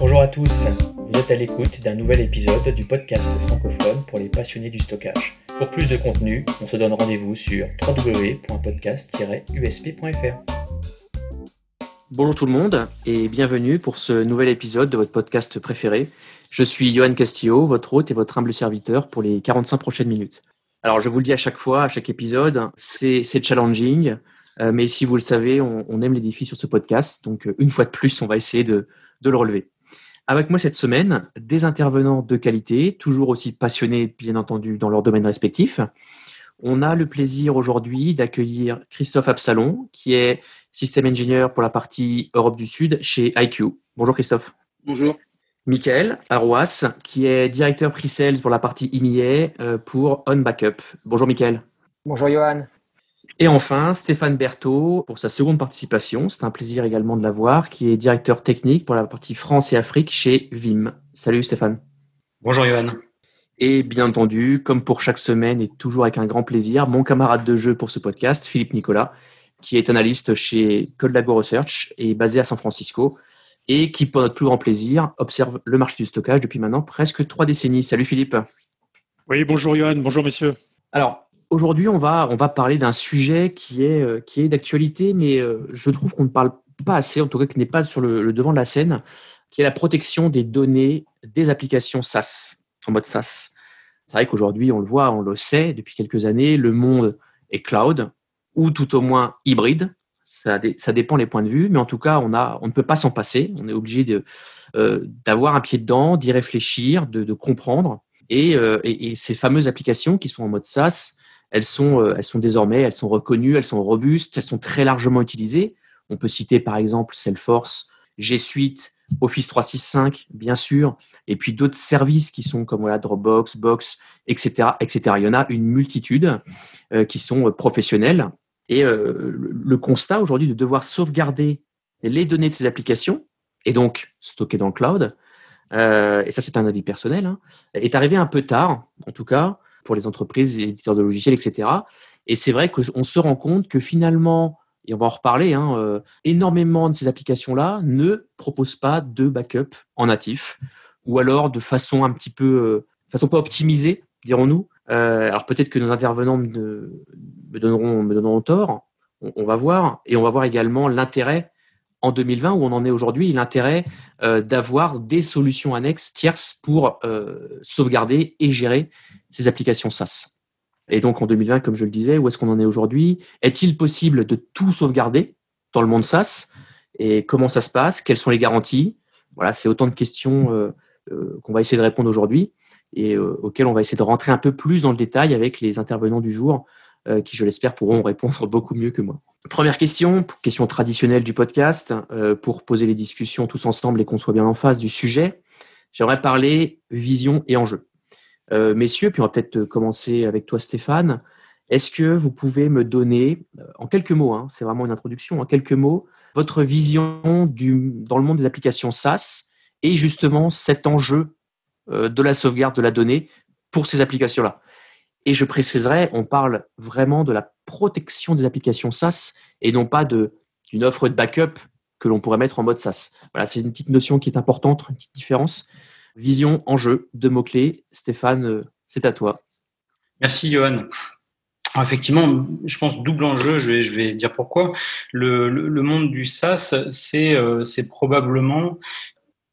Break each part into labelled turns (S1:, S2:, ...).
S1: Bonjour à tous, vous êtes à l'écoute d'un nouvel épisode du podcast francophone pour les passionnés du stockage. Pour plus de contenu, on se donne rendez-vous sur www.podcast-usp.fr.
S2: Bonjour tout le monde et bienvenue pour ce nouvel épisode de votre podcast préféré. Je suis Johan Castillo, votre hôte et votre humble serviteur pour les 45 prochaines minutes. Alors je vous le dis à chaque fois, à chaque épisode, c'est challenging, euh, mais si vous le savez, on, aime les défis sur ce podcast, donc euh, une fois de plus, on va essayer de, de le relever. Avec moi cette semaine, des intervenants de qualité, toujours aussi passionnés bien entendu dans leur domaine respectif. On a le plaisir aujourd'hui d'accueillir Christophe Absalon, qui est système ingénieur pour la partie Europe du Sud chez IQ. Bonjour Christophe.
S3: Bonjour.
S2: Michael Arroas, qui est directeur pre-sales pour la partie IMIA euh, pour On Backup. Bonjour Michael.
S4: Bonjour Johan.
S2: Et enfin, Stéphane Berthaud pour sa seconde participation. C'est un plaisir également de l'avoir, qui est directeur technique pour la partie France et Afrique chez Vim. Salut Stéphane.
S3: Bonjour Johan.
S2: Et bien entendu, comme pour chaque semaine et toujours avec un grand plaisir, mon camarade de jeu pour ce podcast, Philippe Nicolas, qui est analyste chez Codelago Research et basé à San Francisco et qui, pour notre plus grand plaisir, observe le marché du stockage depuis maintenant presque trois décennies. Salut Philippe.
S5: Oui, bonjour Johan, bonjour messieurs.
S2: Alors, Aujourd'hui, on va, on va parler d'un sujet qui est, euh, qui est d'actualité, mais euh, je trouve qu'on ne parle pas assez, en tout cas qui n'est pas sur le, devant de la scène, qui est la protection des données des applications SaaS, en mode SaaS. C'est vrai qu'aujourd'hui, on le voit, on le sait depuis quelques années, le monde est cloud, ou tout au moins hybride. Ça, ça dépend les points de vue, mais en tout cas, on, a, on ne peut pas s'en passer. On est obligé euh, d'avoir un pied dedans, d'y réfléchir, de, comprendre. Et, et, ces fameuses applications qui sont en mode SaaS, elles sont, euh, elles sont désormais, elles sont reconnues, elles sont robustes, elles sont très largement utilisées. On peut citer par exemple Salesforce, G Suite, Office 365, bien sûr, et puis d'autres services qui sont comme voilà, Dropbox, Box, etc., etc. Il y en a une multitude euh, qui sont euh, professionnelles. Et le, constat aujourd'hui de devoir sauvegarder les données de ces applications, et donc stocker dans le cloud, et ça c'est un avis personnel, hein, est arrivé un peu tard, en tout cas, pour les entreprises, les éditeurs de logiciels, etc. Et c'est vrai qu'on se rend compte que finalement, et on va en reparler, hein, euh, énormément de ces applications-là ne proposent pas de backup en natif, ou alors de façon un petit peu, euh, façon pas optimisée, dirons-nous. Euh, alors peut-être que nos intervenants me, donneront, me donneront tort, on, va voir, et on va voir également l'intérêt en 2020 où on en est aujourd'hui, l'intérêt d'avoir des solutions annexes tierces pour sauvegarder et gérer ces applications SaaS. Et donc en 2020, comme je le disais, où est-ce qu'on en est aujourd'hui? Est-il possible de tout sauvegarder dans le monde SaaS? Et comment ça se passe? Quelles sont les garanties? Voilà, c'est autant de questions euh, euh, qu'on va essayer de répondre aujourd'hui et euh, auxquelles on va essayer de rentrer un peu plus dans le détail avec les intervenants du jour qui, je l'espère, pourront répondre beaucoup mieux que moi. Première question, question traditionnelle du podcast, pour poser les discussions tous ensemble et qu'on soit bien en face du sujet. J'aimerais parler vision et enjeu. Euh, messieurs, puis on va peut-être commencer avec toi Stéphane. Est-ce que vous pouvez me donner, euh, en quelques mots, hein, c'est vraiment une introduction, en quelques mots, votre vision du, dans le monde des applications SaaS et justement cet enjeu euh, de la sauvegarde de la donnée pour ces applications-là? Et je préciserai, on parle vraiment de la protection des applications SaaS et non pas d'une offre de backup que l'on pourrait mettre en mode SaaS. Voilà, c'est une petite notion qui est importante, une petite différence. Vision, enjeu, deux mots-clés. Stéphane, euh, c'est à toi.
S3: Merci, Johan. Effectivement, je pense double enjeu, je vais, je vais dire pourquoi. Le, monde du SaaS, euh, c'est probablement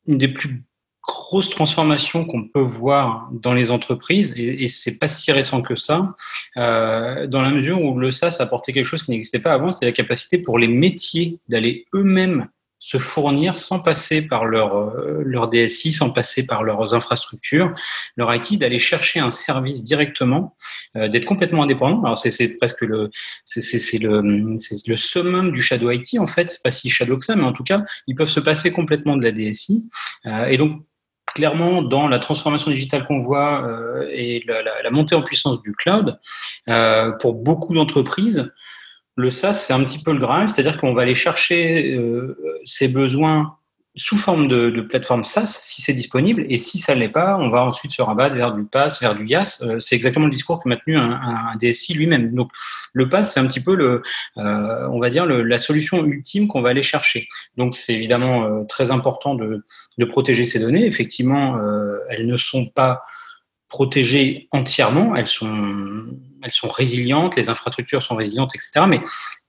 S3: une des plus grosses transformations qu'on peut voir dans les entreprises, et, et c'est pas si récent que ça, euh, dans la mesure où le SaaS a apporté quelque chose qui n'existait pas avant, c'était la capacité pour les métiers d'aller eux-mêmes se fournir sans passer par leur, euh, leur DSI, sans passer par leurs infrastructures, leur IT, d'aller chercher un service directement, euh, d'être complètement indépendant. Alors c'est presque le c'est le, le summum du shadow IT en fait, pas si shadow que ça, mais en tout cas ils peuvent se passer complètement de la DSI. Euh, et donc clairement dans la transformation digitale qu'on voit euh, et la, montée en puissance du cloud, euh, pour beaucoup d'entreprises, le SaaS, c'est un petit peu le Graal, c'est-à-dire qu'on va aller chercher euh, ses besoins sous forme de, plateforme SaaS si c'est disponible et si ça ne l'est pas, on va ensuite se rabattre vers du PaaS, vers du IaaS. Euh, c'est exactement le discours que maintenu un, un, DSI lui-même. Donc le PaaS, c'est un petit peu le, euh, on va dire la solution ultime qu'on va aller chercher. Donc c'est évidemment euh, très important de, de, protéger ces données. Effectivement, elles ne sont pas protégées entièrement, elles sont, elles sont résilientes, les infrastructures sont résilientes, etc. Mais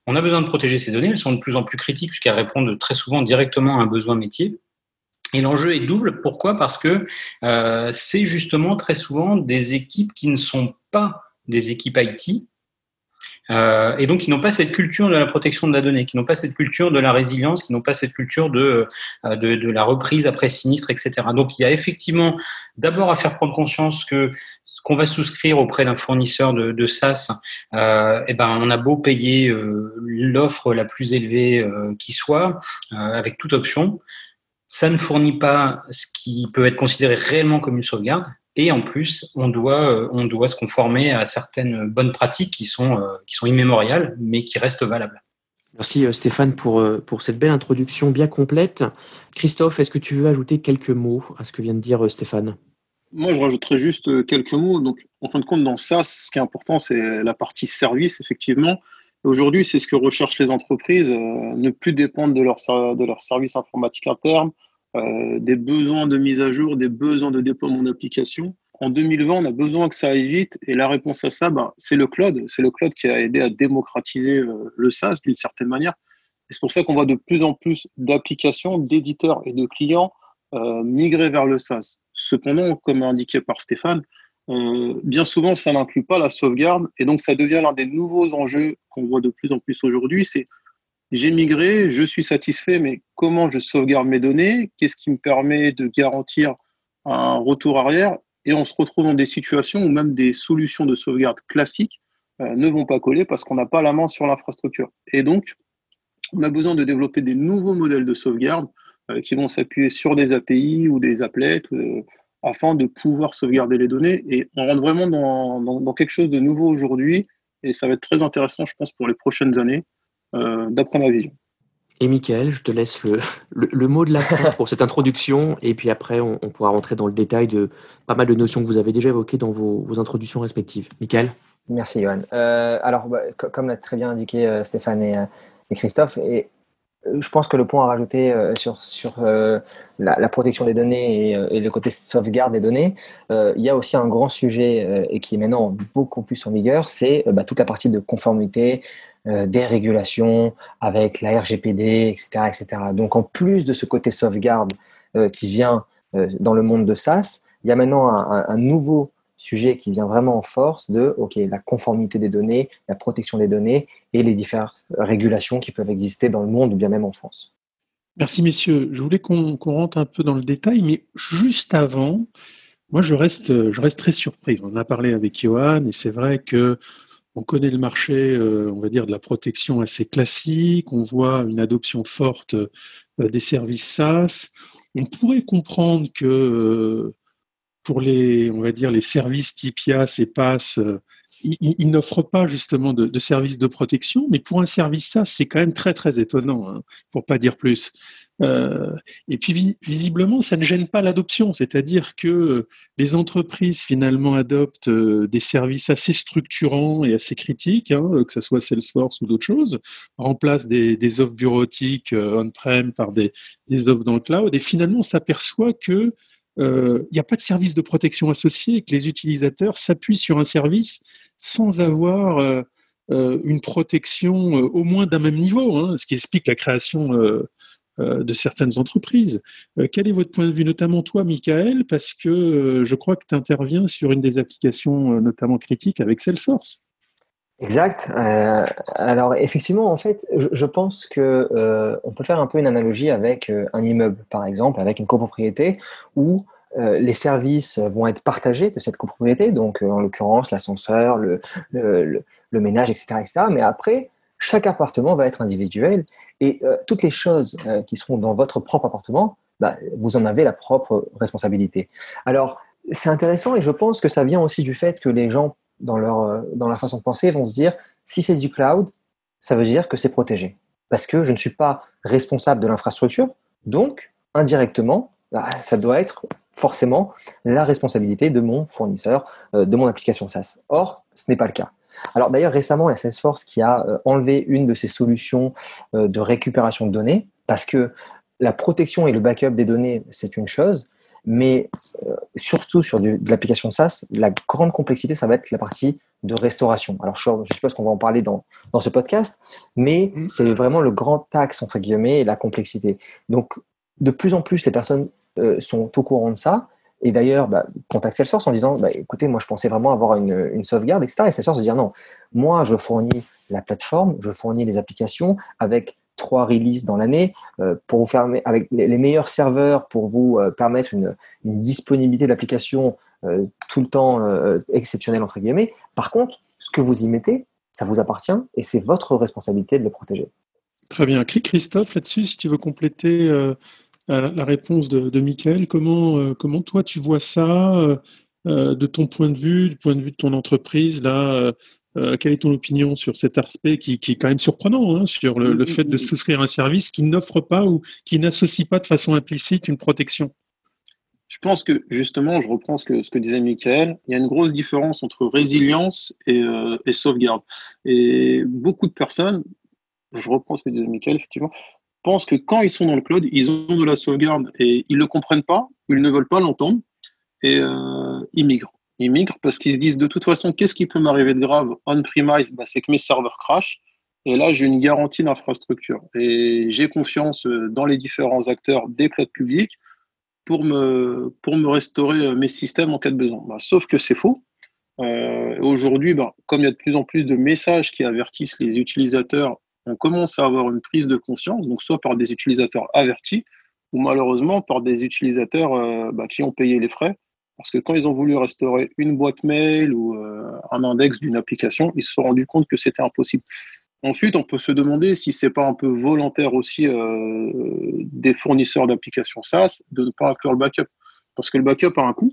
S3: on a besoin de protéger ces données, elles sont de plus en plus critiques puisqu'elles répondent très souvent directement à un besoin métier. Et l'enjeu est double. Pourquoi? Parce que euh, c'est justement très souvent des équipes qui ne sont pas des équipes IT, euh, et donc qui n'ont pas cette culture de la protection de la donnée, qui n'ont pas cette culture de la résilience, qui n'ont pas cette culture de, euh, la reprise après sinistre, etc. Donc il y a effectivement d'abord à faire prendre conscience que qu'on va souscrire auprès d'un fournisseur de, SaaS, euh, eh ben, on a beau payer euh, l'offre la plus élevée euh, qui soit, avec toute option, ça ne fournit pas ce qui peut être considéré réellement comme une sauvegarde. Et en plus, on doit, on doit se conformer à certaines bonnes pratiques qui sont, qui sont immémoriales, mais qui restent valables.
S2: Merci Stéphane pour, pour cette belle introduction bien complète. Christophe, est-ce que tu veux ajouter quelques mots à ce que vient de dire Stéphane?
S4: Moi, je rajouterais juste euh, quelques mots. Donc, en fin de compte, dans ça, ce qui est important, c'est la partie service, effectivement. Aujourd'hui, c'est ce que recherchent les entreprises, euh, ne plus dépendre de leur, de leur service informatique interne, euh, des besoins de mise à jour, des besoins de déploiement d'applications. En 2020, on a besoin que ça aille vite et la réponse à ça, bah, c'est le cloud. C'est le cloud qui a aidé à démocratiser le SaaS d'une certaine manière. C'est pour ça qu'on voit de plus en plus d'applications, d'éditeurs et de clients migrer vers le SaaS. Cependant, comme indiqué par Stéphane, euh, bien souvent, ça n'inclut pas la sauvegarde et donc ça devient l'un des nouveaux enjeux qu'on voit de plus en plus aujourd'hui. C'est j'ai migré, je suis satisfait, mais comment je sauvegarde mes données? Qu'est-ce qui me permet de garantir un retour arrière? Et on se retrouve dans des situations où même des solutions de sauvegarde classiques euh, ne vont pas coller parce qu'on n'a pas la main sur l'infrastructure. Et donc, on a besoin de développer des nouveaux modèles de sauvegarde qui vont s'appuyer sur des API ou des applets euh, afin de pouvoir sauvegarder les données. Et on rentre vraiment dans, dans, quelque chose de nouveau aujourd'hui et ça va être très intéressant, je pense, pour les prochaines années, euh, d'après ma vision.
S2: Et Michael, je te laisse le, le, mot de la fin pour cette introduction, et puis après, on, pourra rentrer dans le détail de pas mal de notions que vous avez déjà évoquées dans vos, vos introductions respectives. Michael?
S6: Merci, Johan. Euh, alors, bah, comme l'a très bien indiqué Stéphane et, et Christophe, et euh, je pense que le point à rajouter euh, sur, sur euh, la, protection des données et, le côté sauvegarde des données, il y a aussi un grand sujet et qui est maintenant beaucoup plus en vigueur, c'est bah, toute la partie de conformité, des régulations avec la RGPD, etc., etc. Donc en plus de ce côté sauvegarde qui vient dans le monde de SaaS, il y a maintenant un nouveau sujet qui vient vraiment en force de ok la conformité des données, la protection des données et les différentes régulations qui peuvent exister dans le monde ou bien même en France.
S5: Merci messieurs. Je voulais qu'on rentre un peu dans le détail, mais juste avant, moi je reste, je reste très surpris. On a parlé avec Johan et c'est vrai que on connaît le marché, euh, on va dire, de la protection assez classique. On voit une adoption forte euh, des services SaaS. On pourrait comprendre que euh, pour les, on va dire, les services type et PaaS, euh, ils, n'offrent pas justement de, services de protection, mais pour un service SaaS, c'est quand même très très étonnant, hein, pour pas dire plus. Euh, et puis visiblement, ça ne gêne pas l'adoption, c'est-à-dire que les entreprises finalement adoptent euh, des services assez structurants et assez critiques, hein, que ce soit Salesforce ou d'autres choses, remplacent des, des offres bureautiques on-prem par des, des offres dans le cloud, et finalement on s'aperçoit que il euh, n'y a pas de service de protection associé et que les utilisateurs s'appuient sur un service sans avoir euh, euh, une protection au moins d'un même niveau, hein, ce qui explique la création de certaines entreprises. quel est votre point de vue, notamment toi, Michael, parce que je crois que tu interviens sur une des applications notamment critiques avec Salesforce.
S6: Exact. alors effectivement, en fait, je, pense que on peut faire un peu une analogie avec un immeuble, par exemple, avec une copropriété où les services vont être partagés de cette copropriété, donc en l'occurrence l'ascenseur, le, ménage, etc., etc. Mais après, chaque appartement va être individuel et toutes les choses qui seront dans votre propre appartement, bah, vous en avez la propre responsabilité. Alors, c'est intéressant et je pense que ça vient aussi du fait que les gens dans leur, euh, dans la façon de penser vont se dire si c'est du cloud, ça veut dire que c'est protégé. Parce que je ne suis pas responsable de l'infrastructure, donc indirectement, bah, ça doit être forcément la responsabilité de mon fournisseur, euh, de mon application SaaS. Or, ce n'est pas le cas. Alors d'ailleurs, récemment, il y a Salesforce qui a euh, enlevé une de ses solutions de récupération de données parce que la protection et le backup des données, c'est une chose, mais surtout sur de l'application SaaS, la grande complexité, ça va être la partie de restauration. Alors je, je suppose qu'on va en parler dans, dans ce podcast, mais mm. c'est vraiment le grand axe, entre guillemets, et la complexité. Donc de plus en plus, les personnes euh, sont au courant de ça. Et d'ailleurs, bah, contactent Salesforce en disant bah, écoutez, moi, je pensais vraiment avoir une, une sauvegarde, etc. Et Salesforce dire non, moi, je fournis la plateforme, je fournis les applications avec trois releases dans l'année euh, pour vous faire avec les, meilleurs serveurs pour vous euh, permettre une, disponibilité d'application tout le temps exceptionnelle entre guillemets. Par contre, ce que vous y mettez, ça vous appartient et c'est votre responsabilité de le protéger.
S5: Très bien. Christophe, là-dessus, si tu veux compléter la réponse de, de Michael. Comment, euh, comment toi tu vois ça euh, euh, de ton point de vue, du point de vue de ton entreprise là quelle est ton opinion sur cet aspect qui, qui est quand même surprenant, hein, sur le, fait de souscrire un service qui n'offre pas ou qui n'associe pas de façon implicite une protection?
S4: Je pense que justement, je reprends ce que, ce que disait Michael, il y a une grosse différence entre résilience et, et sauvegarde. Et beaucoup de personnes, je reprends ce que disait Michael, effectivement, pensent que quand ils sont dans le cloud, ils ont de la sauvegarde et ils ne le comprennent pas, ils ne veulent pas l'entendre et euh, ils migrent. Ils migrent parce qu'ils se disent de toute façon, qu'est-ce qui peut m'arriver de grave on-premise? Bah, C'est que mes serveurs crashent. Et là, j'ai une garantie d'infrastructure. Et j'ai confiance euh, dans les différents acteurs des clouds publics pour me, pour me restaurer euh, mes systèmes en cas de besoin. Bah, sauf que c'est faux. Aujourd'hui, bah, comme il y a de plus en plus de messages qui avertissent les utilisateurs on commence à avoir une prise de conscience, donc soit par des utilisateurs avertis, ou malheureusement par des utilisateurs euh, qui ont payé les frais. Parce que quand ils ont voulu restaurer une boîte mail ou euh, un index d'une application, ils se sont rendus compte que c'était impossible. Ensuite, on peut se demander si c'est pas un peu volontaire aussi euh, des fournisseurs d'applications SaaS de ne pas inclure le backup. Parce que le backup a un coût.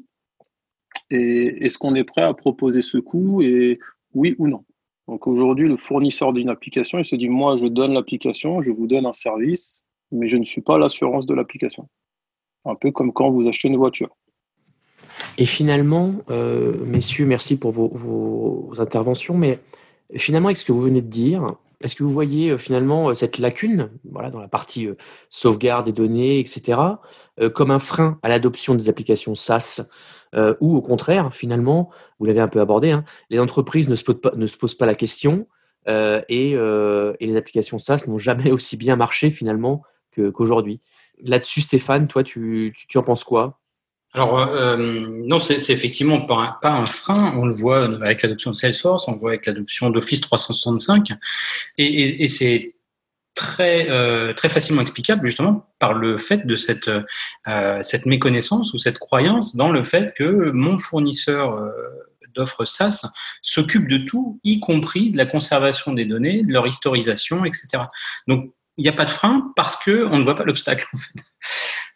S4: Et est-ce qu'on est prêt à proposer ce coût et oui ou non? Donc aujourd'hui, le fournisseur d'une application, il se dit, moi, je donne l'application, je vous donne un service, mais je ne suis pas l'assurance de l'application. Un peu comme quand vous achetez une voiture.
S2: Et finalement, euh, messieurs, merci pour vos, interventions, mais finalement, avec ce que vous venez de dire, est-ce que vous voyez euh, finalement euh, cette lacune voilà, dans la partie sauvegarde des données, etc., comme un frein à l'adoption des applications SaaS ou au contraire, finalement, vous l'avez un peu abordé, hein, les entreprises ne se, posent pas, la question et, les applications SaaS n'ont jamais aussi bien marché finalement qu'aujourd'hui. Là-dessus, Stéphane, toi, tu, en penses quoi?
S3: Alors non, c'est effectivement pas un, frein. On le voit avec l'adoption de Salesforce, on le voit avec l'adoption d'Office 365, et, et c'est très, euh, très facilement explicable justement par le fait de cette, euh, cette méconnaissance ou cette croyance dans le fait que mon fournisseur euh, d'offres SaaS s'occupe de tout, y compris de la conservation des données, de leur historisation, etc. Donc, il n'y a pas de frein parce que on ne voit pas l'obstacle. En fait.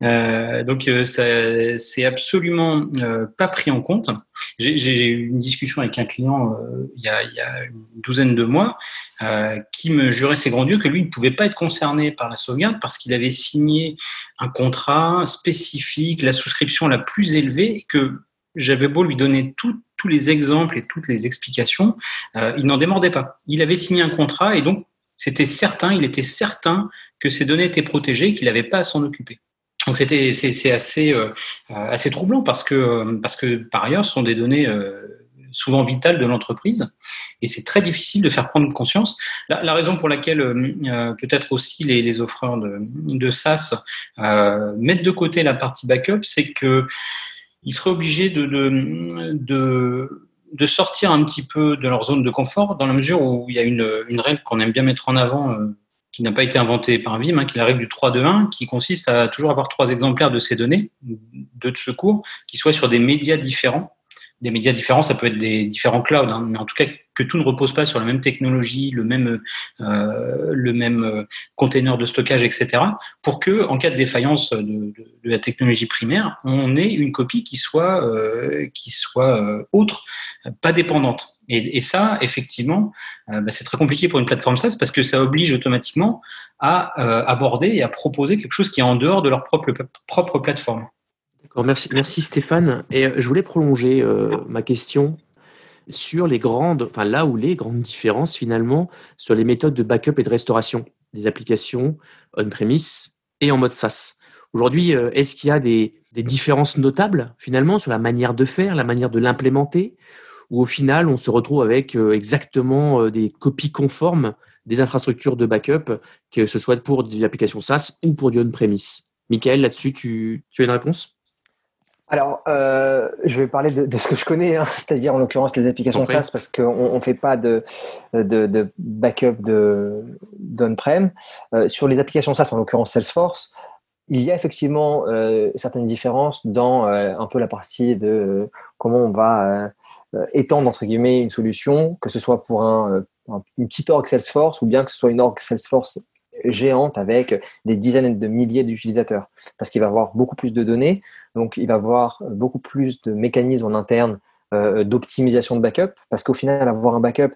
S3: Euh, donc euh, c'est absolument euh, pas pris en compte. J'ai eu une discussion avec un client il y, a, il, y a, une douzaine de mois qui me jurait ses grands dieux que lui ne pouvait pas être concerné par la sauvegarde parce qu'il avait signé un contrat spécifique, la souscription la plus élevée, que j'avais beau lui donner tous les exemples et toutes les explications, il n'en démordait pas. Il avait signé un contrat et donc c'était certain, il était certain que ces données étaient protégées, qu'il n'avait pas à s'en occuper. Donc c'était c'est assez euh, assez troublant parce que euh, parce que par ailleurs ce sont des données euh, souvent vitales de l'entreprise et c'est très difficile de faire prendre conscience. La, raison pour laquelle peut-être aussi les, les, offreurs de, de SaaS mettent de côté la partie backup, c'est que ils seraient obligés de, de, de de sortir un petit peu de leur zone de confort dans la mesure où il y a une, une règle qu'on aime bien mettre en avant euh, qui n'a pas été inventée par Vim, hein, qui est la règle du 3 2 1 qui consiste à toujours avoir trois exemplaires de ces données, deux de secours, qui soient sur des médias différents des médias différents, ça peut être des différents clouds, hein, mais en tout cas que tout ne repose pas sur la même technologie, le même, euh, le même euh, container de stockage, etc. Pour que, en cas de défaillance de, de, de la technologie primaire, on ait une copie qui soit, euh, qui soit euh, autre, pas dépendante. Et, et ça, effectivement, euh, bah, c'est très compliqué pour une plateforme SaaS parce que ça oblige automatiquement à euh, aborder et à proposer quelque chose qui est en dehors de leur propre, propre plateforme.
S2: Merci, merci Stéphane. Et je voulais prolonger ma question sur les grandes, enfin là où les grandes différences finalement sur les méthodes de backup et de restauration des applications on-premise et en mode SaaS. Aujourd'hui, est-ce qu'il y a des, différences notables finalement sur la manière de faire, la manière de l'implémenter, ou au final on se retrouve avec exactement des copies conformes des infrastructures de backup, que ce soit pour des applications SaaS ou pour du on-premise? Michael, là-dessus, tu as une réponse?
S6: Alors, euh, je vais parler de, de, ce que je connais, hein, c'est-à-dire en l'occurrence les applications okay. SaaS, parce qu'on ne fait pas de, de, de backup d'on-prem. Euh, sur les applications SaaS, en l'occurrence Salesforce, il y a effectivement euh, certaines différences dans euh, un peu la partie de euh, comment on va étendre entre guillemets une solution, que ce soit pour un, un, une petite org Salesforce ou bien que ce soit une org Salesforce géante avec des dizaines de milliers d'utilisateurs, parce qu'il va avoir beaucoup plus de données, donc il va avoir beaucoup plus de mécanismes en interne euh, d'optimisation de backup, parce qu'au final, avoir un backup,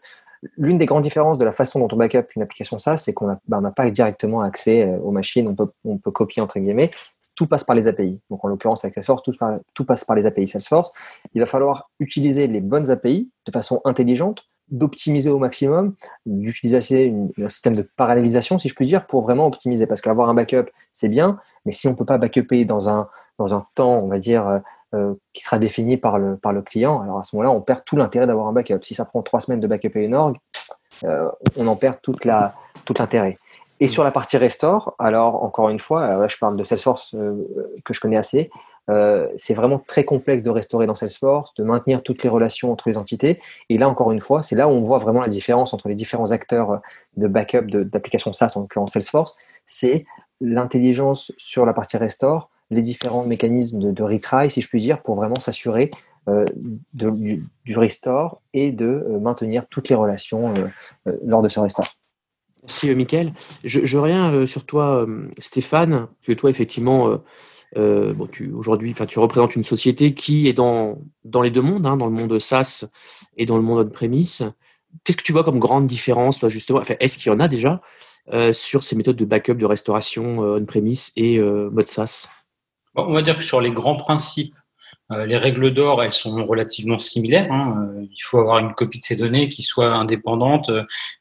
S6: l'une des grandes différences de la façon dont on backup une application SaaS, c'est qu'on n'a bah, pas directement accès aux machines, on peut, on peut copier entre guillemets, tout passe par les API. Donc en l'occurrence avec Salesforce, tout, tout passe par les API Salesforce. Il va falloir utiliser les bonnes API de façon intelligente d'optimiser au maximum, d'utiliser un système de parallélisation, si je puis dire, pour vraiment optimiser. Parce qu'avoir un backup, c'est bien, mais si on ne peut pas backuper dans un, dans un temps, on va dire, euh, qui sera défini par le, client, alors à ce moment-là, on perd tout l'intérêt d'avoir un backup. Si ça prend trois semaines de backuper une org, euh, on en perd toute la, tout l'intérêt. Et sur la partie restore, alors encore une fois, là, je parle de Salesforce euh, que je connais assez, euh, c'est vraiment très complexe de restaurer dans Salesforce, de maintenir toutes les relations entre les entités. Et là, encore une fois, c'est là où on voit vraiment la différence entre les différents acteurs de backup d'applications SaaS, en Salesforce. C'est l'intelligence sur la partie restore, les différents mécanismes de, retry, si je puis dire, pour vraiment s'assurer euh, du, restore et de euh, maintenir toutes les relations euh, lors de ce restore.
S2: Merci, Mickaël. Je, reviens sur toi, Stéphane, que toi, effectivement, tu aujourd'hui, tu représentes une société qui est dans dans les deux mondes, hein, dans le monde SaaS et dans le monde on-premise. Qu'est-ce que tu vois comme grande différence, toi, justement? Enfin, Est-ce qu'il y en a déjà sur ces méthodes de backup, de restauration on-premise et mode SaaS?
S3: On va dire que sur les grands principes, euh, les règles d'or, elles sont relativement similaires. Hein. Euh, il faut avoir une copie de ces données qui soit indépendante,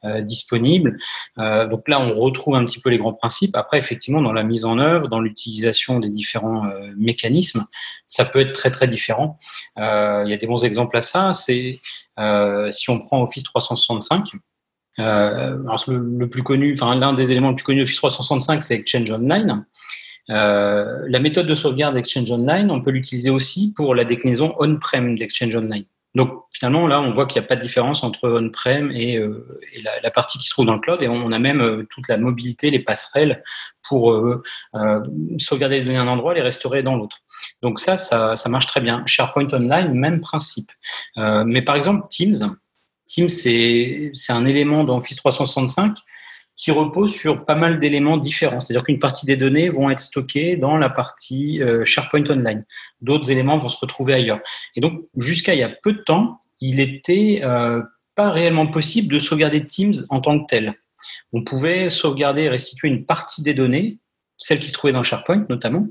S3: euh, disponible. Euh, donc là, on retrouve un petit peu les grands principes. Après, effectivement, dans la mise en œuvre, dans l'utilisation des différents euh, mécanismes, ça peut être très très différent. Euh, il y a des bons exemples à ça. C'est si on prend Office 365. le, le, plus connu, enfin l'un des éléments les plus connus d'Office 365, c'est Exchange Online. Euh, la méthode de sauvegarde d'Exchange Online, on peut l'utiliser aussi pour la déclinaison on-prem d'Exchange Online. Donc finalement, là, on voit qu'il n'y a pas de différence entre on-prem et, euh, la, partie qui se trouve dans le cloud. Et on a même euh, toute la mobilité, les passerelles pour sauvegarder les données à un endroit les restaurer dans l'autre. Donc ça, ça, ça, marche très bien. SharePoint Online, même principe. mais par exemple, Teams, Teams, c'est un élément d'Office 365 qui repose sur pas mal d'éléments différents. C'est-à-dire qu'une partie des données vont être stockées dans la partie euh, SharePoint Online. D'autres éléments vont se retrouver ailleurs. Et donc, jusqu'à il y a peu de temps, il était euh, pas réellement possible de sauvegarder Teams en tant que tel. On pouvait sauvegarder et restituer une partie des données, celles qui se trouvaient dans SharePoint notamment,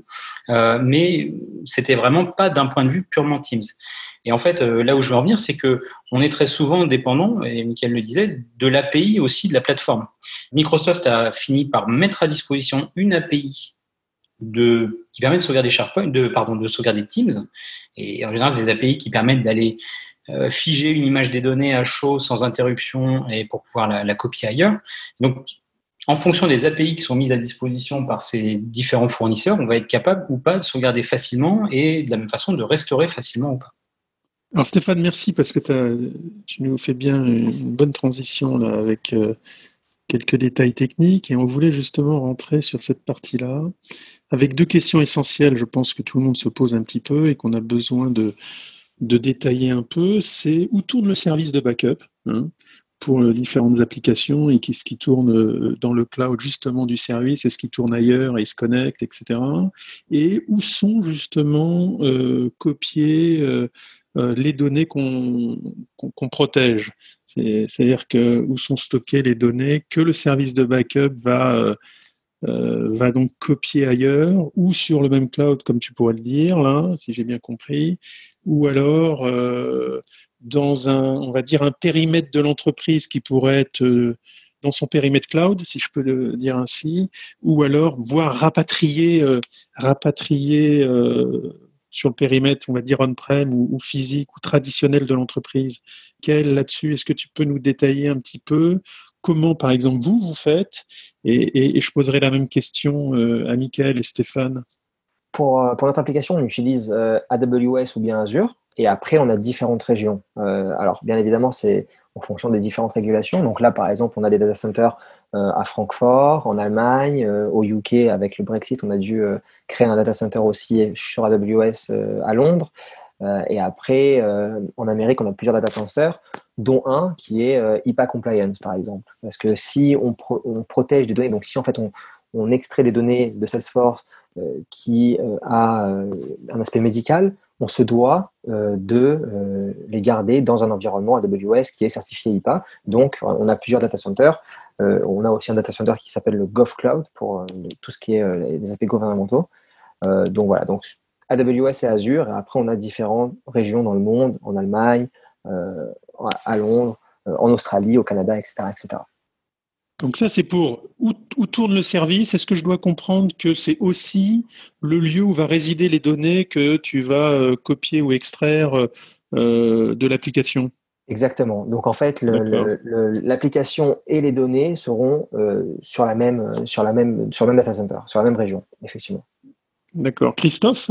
S3: euh, mais c'était vraiment pas d'un point de vue purement Teams. Et en fait, euh, là où je veux en venir, c'est que on est très souvent dépendant, et Michael le disait, de l'API aussi de la plateforme. Microsoft a fini par mettre à disposition une API qui permet de sauvegarder SharePoint, de sauvegarder Teams. Et en général, c'est des API qui permettent d'aller euh, figer une image des données à chaud sans interruption et pour pouvoir la, la copier ailleurs. Donc, en fonction des API qui sont mises à disposition par ces différents fournisseurs, on va être capable ou pas de sauvegarder facilement et de la même façon de restaurer facilement ou pas.
S5: Alors Stéphane, merci parce que tu nous fais bien une bonne transition là, avec euh, quelques détails techniques. Et on voulait justement rentrer sur cette partie-là. Avec deux questions essentielles, je pense que tout le monde se pose un petit peu et qu'on a besoin de, détailler un peu, c'est où tourne le service de backup hein, pour les différentes applications et ce qui tourne euh, dans le cloud justement du service et ce qui tourne ailleurs et se connecte, etc. Et où sont justement euh, copiées euh, les données qu'on protège. C'est-à-dire que où sont stockées les données que le service de backup va va donc copier ailleurs ou sur le même cloud, comme tu pourrais le dire, là, si j'ai bien compris, ou alors euh, dans un, on va dire, un périmètre de l'entreprise qui pourrait être euh, dans son périmètre cloud, si je peux le dire ainsi, ou alors voir rapatrier, euh, rapatrier sur le périmètre, on va dire on-prem ou, physique ou traditionnel de l'entreprise. Quel là-dessus Est-ce que tu peux nous détailler un petit peu comment, par exemple, vous, vous faites? Et, et, je poserai la même question à Michael et Stéphane.
S6: Pour, pour notre application, on utilise AWS ou bien Azure. Et après, on a différentes régions. Euh, alors, bien évidemment, c'est en fonction des différentes régulations. Donc là, par exemple, on a des data centers euh, à Francfort, en Allemagne, euh, au UK, avec le Brexit, on a dû créer un data center aussi sur AWS à Londres. et après, en Amérique, on a plusieurs data centers, dont un qui est IPA compliance, par exemple. Parce que si on, protège des données, donc si en fait on extrait des données de Salesforce qui a un aspect médical, on se doit euh, de euh, les garder dans un environnement AWS qui est certifié IPA. Donc, on a plusieurs data centers. Euh, on a aussi un data center qui s'appelle le GovCloud pour tout ce qui est les aspects gouvernementaux. donc voilà, donc AWS et Azure. Après, on a différentes régions dans le monde, en Allemagne, à Londres, en Australie, au Canada, etc., etc.
S5: Donc ça, c'est pour où, tourne le service. Est-ce que je dois comprendre que c'est aussi le lieu où va résider les données que tu vas euh, copier ou extraire euh, de l'application?
S6: Exactement. Donc en fait, l'application et les données seront euh, sur, la même, sur, la même, sur le même data center, sur la même région, effectivement.
S5: D'accord. Christophe,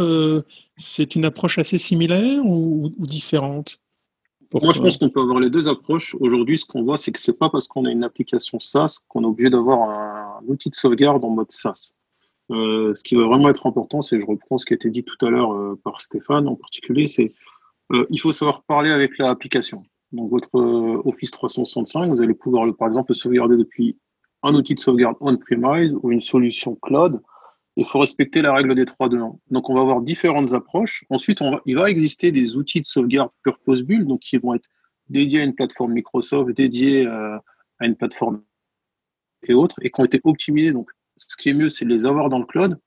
S5: c'est une approche assez similaire ou différente?
S4: Moi, je pense qu'on peut avoir les deux approches. Aujourd'hui, ce qu'on voit, c'est que c'est pas parce qu'on a une application SaaS qu'on est obligé d'avoir un, outil de sauvegarde en mode SaaS. Euh, ce qui va vraiment être important, c'est, je reprends ce qui a été dit tout à l'heure euh, par Stéphane en particulier, c'est euh, il faut savoir parler avec l'application. Donc, votre Office 365, vous allez pouvoir, par exemple, le sauvegarder depuis un outil de sauvegarde on-premise ou une solution cloud il faut respecter la règle des 3 2 1. Donc, on va avoir différentes approches. Ensuite, il va exister des outils de sauvegarde purpose build, donc qui vont être dédiés à une plateforme Microsoft, dédiés euh, à une plateforme et autres, et qui ont été optimisés. Donc, ce qui est mieux, c'est de les avoir dans le cloud,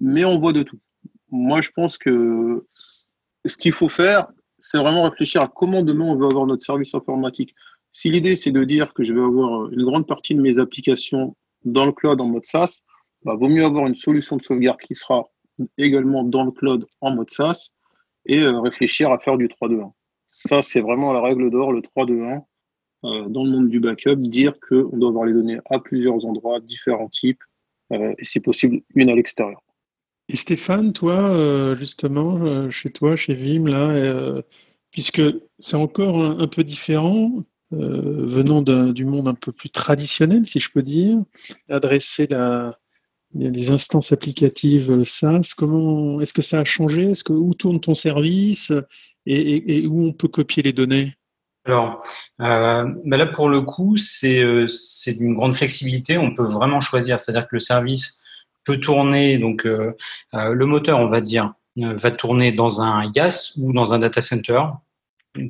S4: mais on voit de tout. Moi, je pense que ce qu'il faut faire, c'est vraiment réfléchir à comment demain on veut avoir notre service informatique. Si l'idée, c'est de dire que je vais avoir une grande partie de mes applications dans le cloud en mode SaaS, bah, vaut mieux avoir une solution de sauvegarde qui sera également dans le cloud en mode SaaS et euh, réfléchir à faire du 3-2-1. Ça, c'est vraiment la règle d'or, le 3-2-1. Euh, dans le monde du backup, dire qu'on doit avoir les données à plusieurs endroits, différents types, euh, et si possible, une à l'extérieur.
S5: Et Stéphane, toi, justement, chez toi, chez Vim, là, puisque c'est encore un, peu différent, venant du monde un peu plus traditionnel, si je peux dire, adresser la, il y a des instances applicatives SaaS. Comment est-ce que ça a changé? Où tourne ton service? Et, où on peut copier les données?
S3: Alors, euh, bah là pour le coup, euh, c'est d'une grande flexibilité. On peut vraiment choisir, c'est-à-dire que le service peut tourner. Donc, euh, le moteur, on va dire, va tourner dans un IaaS ou dans un data center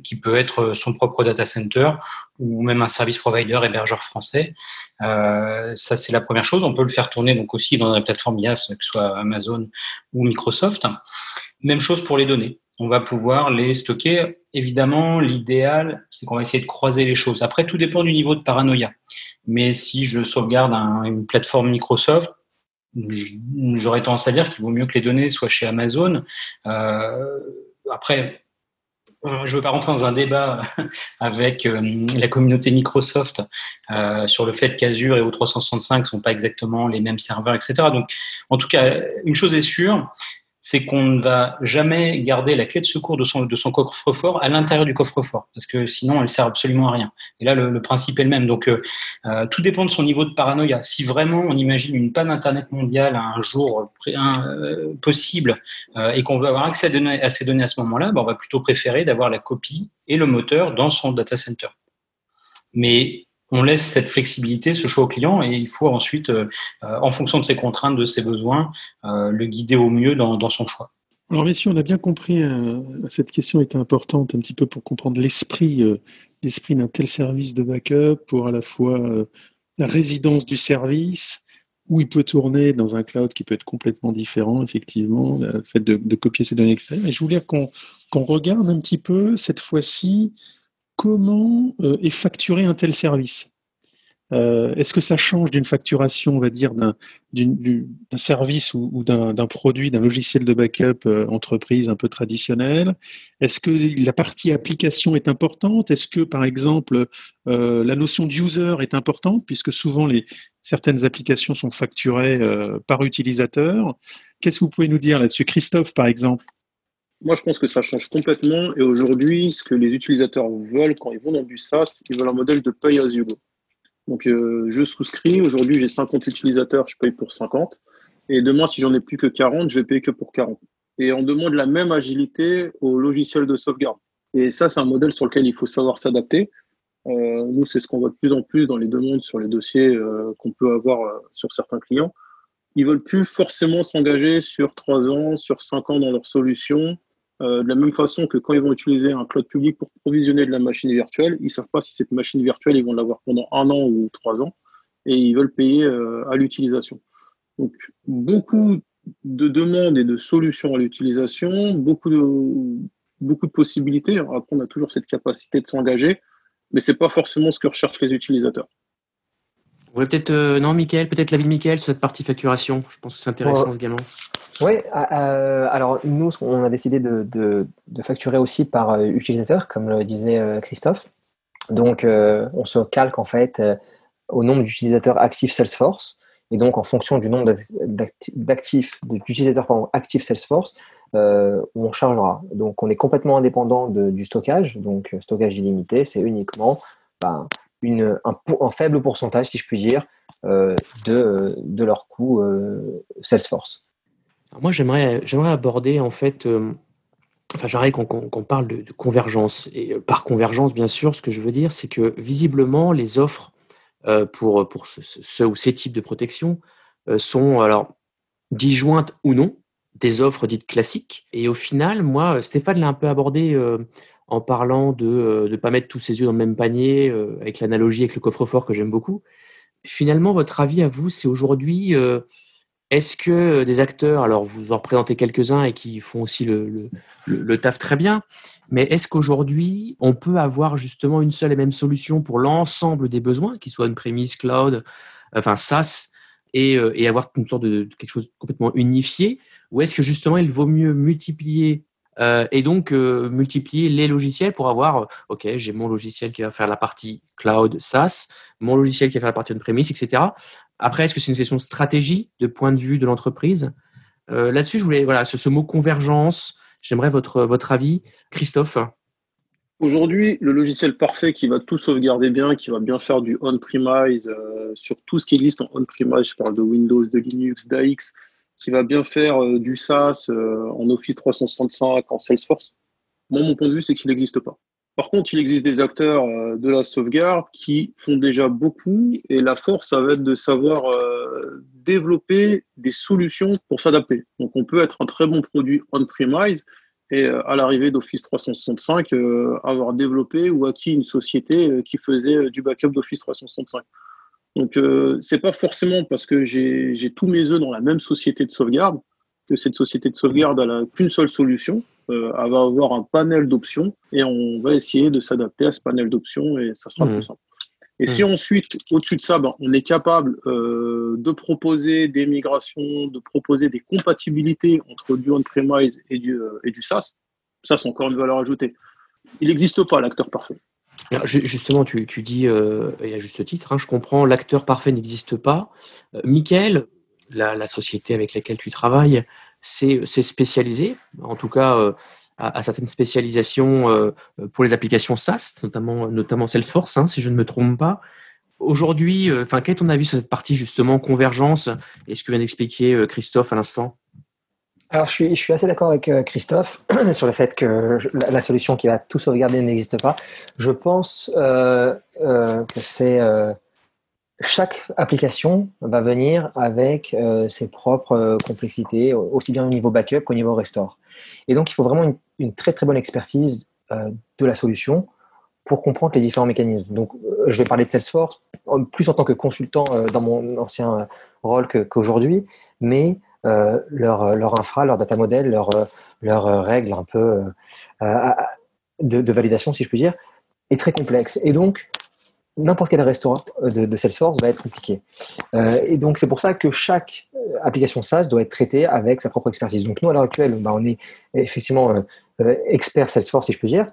S3: qui peut être son propre data center ou même un service provider hébergeur français. Euh, ça, c'est la première chose. On peut le faire tourner donc aussi dans la plateforme IaaS, que ce soit Amazon ou Microsoft. Même chose pour les données. On va pouvoir les stocker. Évidemment, l'idéal, c'est qu'on va essayer de croiser les choses. Après, tout dépend du niveau de paranoïa. Mais si je sauvegarde une plateforme Microsoft, j'aurais tendance à dire qu'il vaut mieux que les données soient chez Amazon. Euh, après, euh, je ne veux pas rentrer dans un débat avec euh, la communauté Microsoft euh, sur le fait qu'Azure et O365 ne sont pas exactement les mêmes serveurs, etc. Donc, en tout cas, une chose est sûre, c'est qu'on ne va jamais garder la clé de secours de son, coffre-fort à l'intérieur du coffre-fort, parce que sinon elle sert absolument à rien. Et là, le, principe est le même. Donc, euh, euh, tout dépend de son niveau de paranoïa. Si vraiment on imagine une panne Internet mondiale un jour euh, possible et qu'on veut avoir accès à, ces données à ce moment-là, ben, on va plutôt préférer d'avoir la copie et le moteur dans son data center. Mais on laisse cette flexibilité, ce choix au client, et il faut ensuite, euh, euh, en fonction de ses contraintes, de ses besoins, euh, le guider au mieux dans, son choix.
S5: Alors messieurs, on a bien compris, cette question était importante un petit peu pour comprendre l'esprit l'esprit d'un tel service de backup, pour à la fois la résidence du service, où il peut tourner dans un cloud qui peut être complètement différent, effectivement, le fait de, copier ces données extérieures. Et je voulais qu'on regarde un petit peu, cette fois-ci, comment euh, est facturé un tel service? Euh, Est-ce que ça change d'une facturation, on va dire, d'un service ou, d'un produit, d'un logiciel de backup euh, entreprise un peu traditionnel? Est-ce que la partie application est importante? Est-ce que, par exemple, la notion d'user est importante, puisque souvent certaines applications sont facturées par utilisateur? Qu'est-ce que vous pouvez nous dire là-dessus? Christophe, par exemple
S4: moi, je pense que ça change complètement. Et aujourd'hui, ce que les utilisateurs veulent quand ils vont dans du SaaS, ils veulent un modèle de pay as you go. Donc, euh, je souscris. Aujourd'hui, j'ai 50 utilisateurs, je paye pour 50. Et demain, si j'en ai plus que 40, je vais payer que pour 40. Et on demande la même agilité au logiciel de sauvegarde. Et ça, c'est un modèle sur lequel il faut savoir s'adapter. Euh, nous, c'est ce qu'on voit de plus en plus dans les demandes sur les dossiers euh, qu'on peut avoir sur certains clients. Ils veulent plus forcément s'engager sur 3 ans, sur 5 ans dans leur solution. Euh, de la même façon que quand ils vont utiliser un cloud public pour provisionner de la machine virtuelle, ils ne savent pas si cette machine virtuelle, ils vont l'avoir pendant un an ou trois ans, et ils veulent payer euh, à l'utilisation. Donc, beaucoup de demandes et de solutions à l'utilisation, beaucoup de, beaucoup de possibilités. Après, on a toujours cette capacité de s'engager, mais ce n'est pas forcément ce que recherchent les utilisateurs.
S2: Vous peut-être, euh, non, Michael, peut-être l'avis de Michael sur cette partie facturation. Je pense que c'est intéressant également.
S6: Oui, euh, alors nous, on a décidé de, facturer aussi par euh, utilisateur, comme le disait euh, Christophe. Donc, on se calque en fait au nombre d'utilisateurs actifs Salesforce. Et donc, en fonction du nombre d'actifs, d'utilisateurs actifs Salesforce, on chargera. Donc, on est complètement indépendant du stockage. Donc, stockage illimité, c'est uniquement ben, une, un, faible pourcentage, si je puis dire, de, de leur coût Salesforce
S2: moi, j'aimerais, j'aimerais aborder en fait, euh, enfin, j'aimerais qu'on, parle de, convergence. Et euh, par convergence, bien sûr, ce que je veux dire, c'est que visiblement, les offres euh, pour, pour ce, ou ces types de protection sont alors disjointes ou non des offres dites classiques. Et au final, moi, Stéphane l'a un peu abordé en parlant de ne pas mettre tous ses yeux dans le même panier, avec l'analogie avec le coffre-fort que j'aime beaucoup. Finalement, votre avis à vous, c'est aujourd'hui est-ce que euh, des acteurs, alors vous en représentez quelques-uns et qui font aussi le, taf très bien, mais est-ce qu'aujourd'hui, on peut avoir justement une seule et même solution pour l'ensemble des besoins, qu'ils soient une prémisse cloud, enfin SaaS, et, euh, et, avoir une sorte de, quelque chose complètement unifié? Ou est-ce que justement, il vaut mieux multiplier euh, et donc multiplier les logiciels pour avoir, ok, j'ai mon logiciel qui va faire la partie cloud SaaS, mon logiciel qui va faire la partie on-premise, etc. Après, est-ce que c'est une question stratégie, de point de vue de l'entreprise? Euh, Là-dessus, je voulais, voilà, ce, mot convergence, j'aimerais votre, votre avis. Christophe?
S4: Aujourd'hui, le logiciel parfait qui va tout sauvegarder bien, qui va bien faire du on-premise euh, sur tout ce qui existe en on-premise, je parle de Windows, de Linux, d'AX, qui va bien faire euh, du SaaS en Office 365, en Salesforce, moi, mon point de vue, c'est qu'il n'existe pas. Par contre, il existe des acteurs euh, de la sauvegarde qui font déjà beaucoup et la force, ça va être de savoir euh, développer des solutions pour s'adapter. Donc, on peut être un très bon produit on-premise et euh, à l'arrivée d'Office 365, avoir développé ou acquis une société qui faisait du backup d'Office 365. Donc, c'est pas forcément parce que j'ai tous mes œufs dans la même société de sauvegarde que cette société de sauvegarde n'a qu'une seule solution euh, elle va avoir un panel d'options et on va essayer de s'adapter à ce panel d'options et ça sera mmh. plus simple. Et si mmh. ensuite, au-dessus de ça, ben, on est capable euh, de proposer des migrations, de proposer des compatibilités entre du on-premise et du, euh, et du SaaS, ça, c'est encore une valeur ajoutée. Il n'existe pas l'acteur parfait.
S2: Justement, tu, dis, et à juste titre, hein, je comprends, l'acteur parfait n'existe pas. Michael, la, société avec laquelle tu travailles, c'est spécialisé, en tout cas à, certaines spécialisations pour les applications SaaS, notamment, notamment Salesforce, hein, si je ne me trompe pas. Aujourd'hui, enfin, quel est ton avis sur cette partie justement convergence? Et ce que vient d'expliquer Christophe à l'instant?
S6: Alors, je suis, assez d'accord avec euh, Christophe sur le fait que la, solution qui va tout sauvegarder n'existe pas. Je pense euh, euh, que c'est chaque application va venir avec ses propres complexités, aussi bien au niveau backup qu'au niveau restore. Et donc, il faut vraiment une, très très bonne expertise de la solution pour comprendre les différents mécanismes. Donc, je vais parler de Salesforce plus en tant que consultant dans mon ancien rôle qu'aujourd'hui, mais leur, leur infra, leur data model, leurs leur euh, règles un peu euh, de, validation, si je puis dire, est très complexe. Et donc, n'importe quel restaurant de, Salesforce va être compliqué. et donc, c'est pour ça que chaque application SaaS doit être traitée avec sa propre expertise. Donc, nous, à l'heure actuelle, bah, on est effectivement expert Salesforce, si je peux dire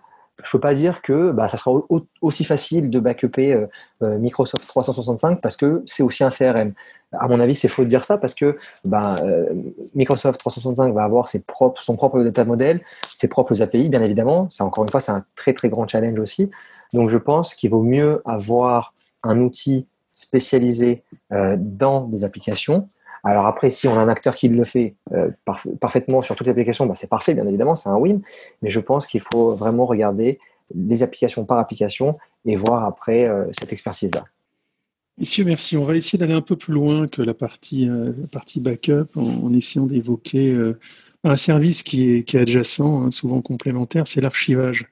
S6: je peux pas dire que bah, ça sera aussi facile de backuper euh, euh, Microsoft 365 parce que c'est aussi un CRM. À mon avis, c'est faux de dire ça parce que bah, euh, Microsoft 365 va avoir ses propres, son propre data model, ses propres API, bien évidemment. C'est encore une fois, c'est un très très grand challenge aussi. Donc, je pense qu'il vaut mieux avoir un outil spécialisé dans des applications alors après, si on a un acteur qui le fait euh, parfaitement sur toutes les applications, bah, c'est parfait, bien évidemment, c'est un win. Mais je pense qu'il faut vraiment regarder les applications par application et voir après euh, cette expertise-là.
S5: Messieurs, merci. On va essayer d'aller un peu plus loin que la partie, euh, backup en, essayant d'évoquer un service qui est, adjacent, hein, souvent complémentaire, c'est l'archivage.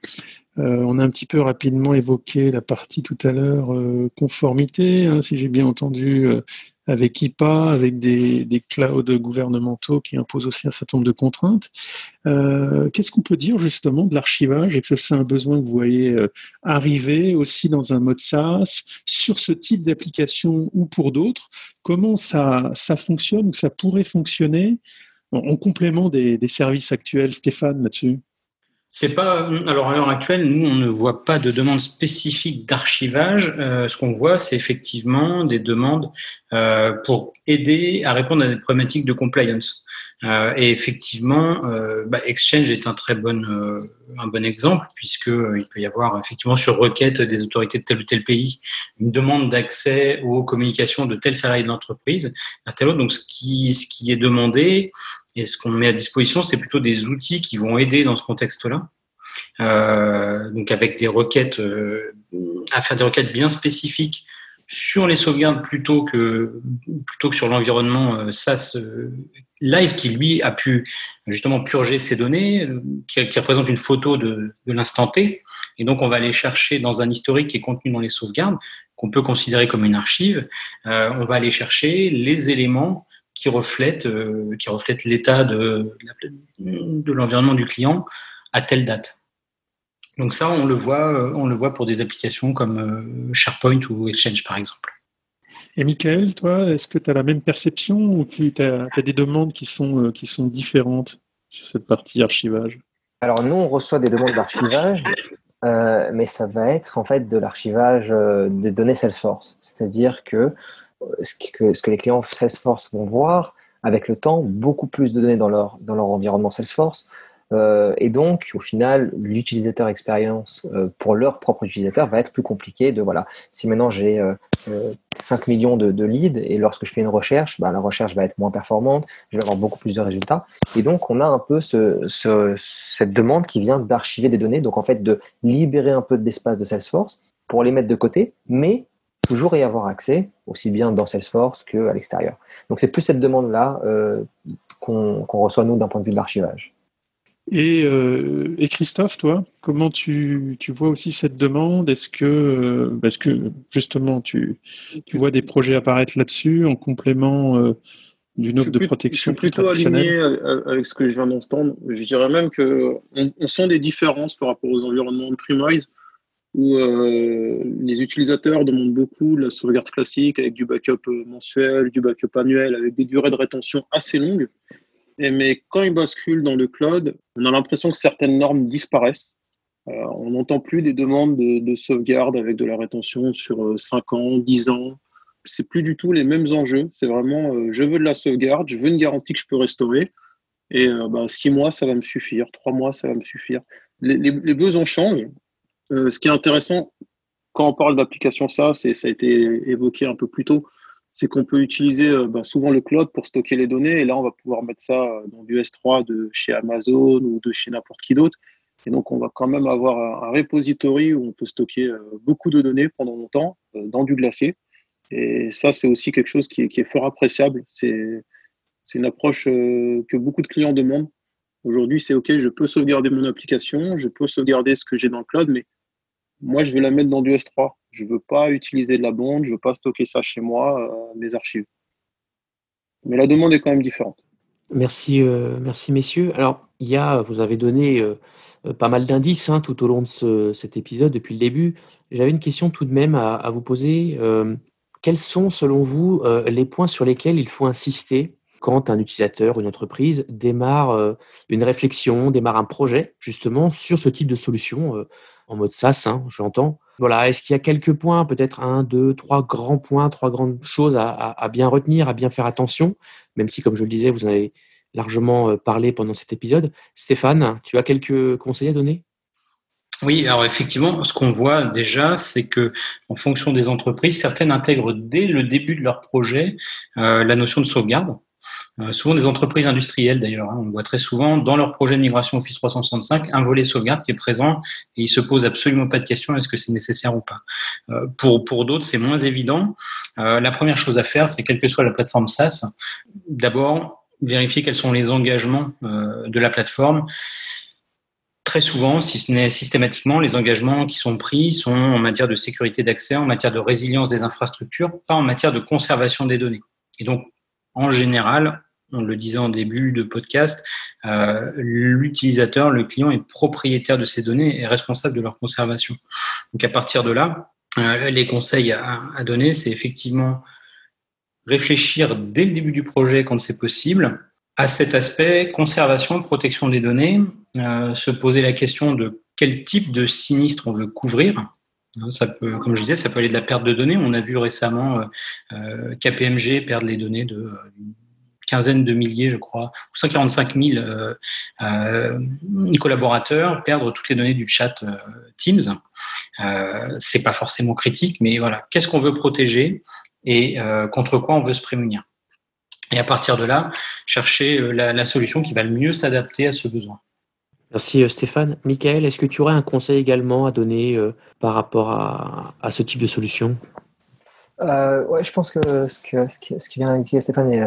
S5: on a un petit peu rapidement évoqué la partie tout à l'heure conformité, hein, si j'ai bien entendu, avec IPA, avec des, clouds gouvernementaux qui imposent aussi un certain nombre de contraintes. Euh, Qu'est-ce qu'on peut dire justement de l'archivage? Est-ce que c'est un besoin que vous voyez euh, arriver aussi dans un mode SaaS sur ce type d'application ou pour d'autres? Comment ça, ça fonctionne ou ça pourrait fonctionner? En, complément des services actuels Stéphane, là-dessus
S3: c'est pas. Alors à l'heure actuelle, nous on ne voit pas de demande spécifique d'archivage. Euh, ce qu'on voit, c'est effectivement des demandes euh, pour aider à répondre à des problématiques de compliance. Euh, et effectivement, bah, Exchange est un très bon un bon exemple puisque il peut y avoir effectivement sur requête des autorités de tel ou tel pays une demande d'accès aux communications de tel salarié de l'entreprise. Donc ce qui ce qui est demandé, et ce qu'on met à disposition, c'est plutôt des outils qui vont aider dans ce contexte-là. Euh, donc avec des requêtes, euh, à faire des requêtes bien spécifiques sur les sauvegardes plutôt que plutôt que sur l'environnement euh, SaaS euh, live qui lui a pu justement purger ces données, qui, qui, représente une photo de, de l'instant T. Et donc on va aller chercher dans un historique qui est contenu dans les sauvegardes, qu'on peut considérer comme une archive. on va aller chercher les éléments qui reflète, euh, qui reflète l'état de, de l'environnement du client à telle date. Donc ça, on le voit, euh, on le voit pour des applications comme euh, SharePoint ou Exchange, par exemple.
S5: Et Michael, toi, est-ce que tu as la même perception ou tu as, des demandes qui sont, qui sont différentes sur cette partie archivage?
S6: Alors nous, on reçoit des demandes d'archivage, mais ça va être en fait de l'archivage de données Salesforce. C'est-à-dire que ce que, ce que les clients Salesforce vont voir avec le temps, beaucoup plus de données dans leur, dans leur environnement Salesforce. Euh, et donc, au final, l'utilisateur expérience euh, pour leur propre utilisateur va être plus compliqué. De voilà, si maintenant j'ai euh, 5 millions de, de, leads et lorsque je fais une recherche, bah, la recherche va être moins performante, je vais avoir beaucoup plus de résultats. Et donc, on a un peu ce, ce, cette demande qui vient d'archiver des données, donc en fait de libérer un peu d'espace de Salesforce pour les mettre de côté, mais toujours y avoir accès, aussi bien dans Salesforce qu'à l'extérieur. Donc c'est plus cette demande-là euh, qu'on reçoit nous d'un point de vue de l'archivage.
S5: Et, euh, et, Christophe, toi, comment tu, tu, vois aussi cette demande? Est-ce que, euh, est que justement tu, tu, vois des projets apparaître là-dessus en complément euh, d'une offre de protection
S4: Je suis plutôt aligné avec ce que je viens d'entendre. Je dirais même qu'on on sent des différences par rapport aux environnements de Premise où euh, les utilisateurs demandent beaucoup la sauvegarde classique avec du backup euh, mensuel, du backup annuel, avec des durées de rétention assez longues. Et, mais quand ils basculent dans le cloud, on a l'impression que certaines normes disparaissent. Euh, on n'entend plus des demandes de, de, sauvegarde avec de la rétention sur 5 ans, 10 ans. C'est plus du tout les mêmes enjeux. C'est vraiment, je veux de la sauvegarde, je veux une garantie que je peux restaurer. Et bah, six mois, ça va me suffire. Trois mois, ça va me suffire. Les, besoins changent. Ce qui est intéressant, quand on parle d'application SaaS, et ça a été évoqué un peu plus tôt, c'est qu'on peut utiliser bah, souvent le cloud pour stocker les données. Et là, on va pouvoir mettre ça dans du S3 de chez Amazon ou de chez n'importe qui d'autre. Et donc, on va quand même avoir un repository où on peut stocker beaucoup de données pendant longtemps dans du glacier. Et ça, c'est aussi quelque chose qui est, fort appréciable. C'est une approche euh, que beaucoup de clients demandent. Aujourd'hui, c'est OK, je peux sauvegarder mon application, je peux sauvegarder ce que j'ai dans le cloud, mais moi, je vais la mettre dans du S3. Je ne veux pas utiliser de la bande, je ne veux pas stocker ça chez moi, euh, mes archives. Mais la demande est quand même différente.
S2: Merci, euh, merci messieurs. Alors, il y a, vous avez donné pas mal d'indices hein, tout au long de cet épisode depuis le début. J'avais une question tout de même à, vous poser quels sont, selon vous, euh, les points sur lesquels il faut insister quand un utilisateur ou une entreprise démarre euh, une réflexion, démarre un projet, justement, sur ce type de solution, euh, en mode SaaS, hein, j'entends. Voilà, est-ce qu'il y a quelques points, peut-être un, deux, trois grands points, trois grandes choses à, bien retenir, à bien faire attention, même si, comme je le disais, vous en avez largement parlé pendant cet épisode. Stéphane, tu as quelques conseils à donner?
S3: Oui, alors effectivement, ce qu'on voit déjà, c'est que en fonction des entreprises, certaines intègrent dès le début de leur projet euh, la notion de sauvegarde. Euh, souvent des entreprises industrielles d'ailleurs, hein, on voit très souvent dans leur projet de migration Office 365 un volet sauvegarde qui est présent et ils se posent absolument pas de question est-ce que c'est nécessaire ou pas. Euh, pour pour d'autres, c'est moins évident. la première chose à faire, c'est quelle que soit la plateforme SaaS, d'abord vérifier quels sont les engagements de la plateforme très souvent, si ce n'est systématiquement, les engagements qui sont pris sont en matière de sécurité d'accès, en matière de résilience des infrastructures, pas en matière de conservation des données. Et donc, en général, on le disait en début de podcast, euh, l'utilisateur, le client est propriétaire de ces données et responsable de leur conservation. Donc à partir de là, euh, les conseils à, donner, c'est effectivement réfléchir dès le début du projet quand c'est possible à cet aspect conservation, protection des données, euh, se poser la question de quel type de sinistre on veut couvrir. Ça peut, comme je disais, ça peut aller de la perte de données. On a vu récemment euh, euh KPMG perdre les données de euh, quinzaine de milliers, je crois, ou 145 000 euh, collaborateurs perdre toutes les données du chat Teams. c'est pas forcément critique, mais voilà, qu'est-ce qu'on veut protéger et contre quoi on veut se prémunir? Et à partir de là, chercher la, la solution qui va le mieux s'adapter à ce besoin.
S2: Merci euh, Stéphane. Michael, est-ce que tu aurais un conseil également à donner euh, par rapport à, ce type de solution?
S6: Euh, Ouais, je pense que ce, que, ce, qui, vient d'indiquer Stéphane est,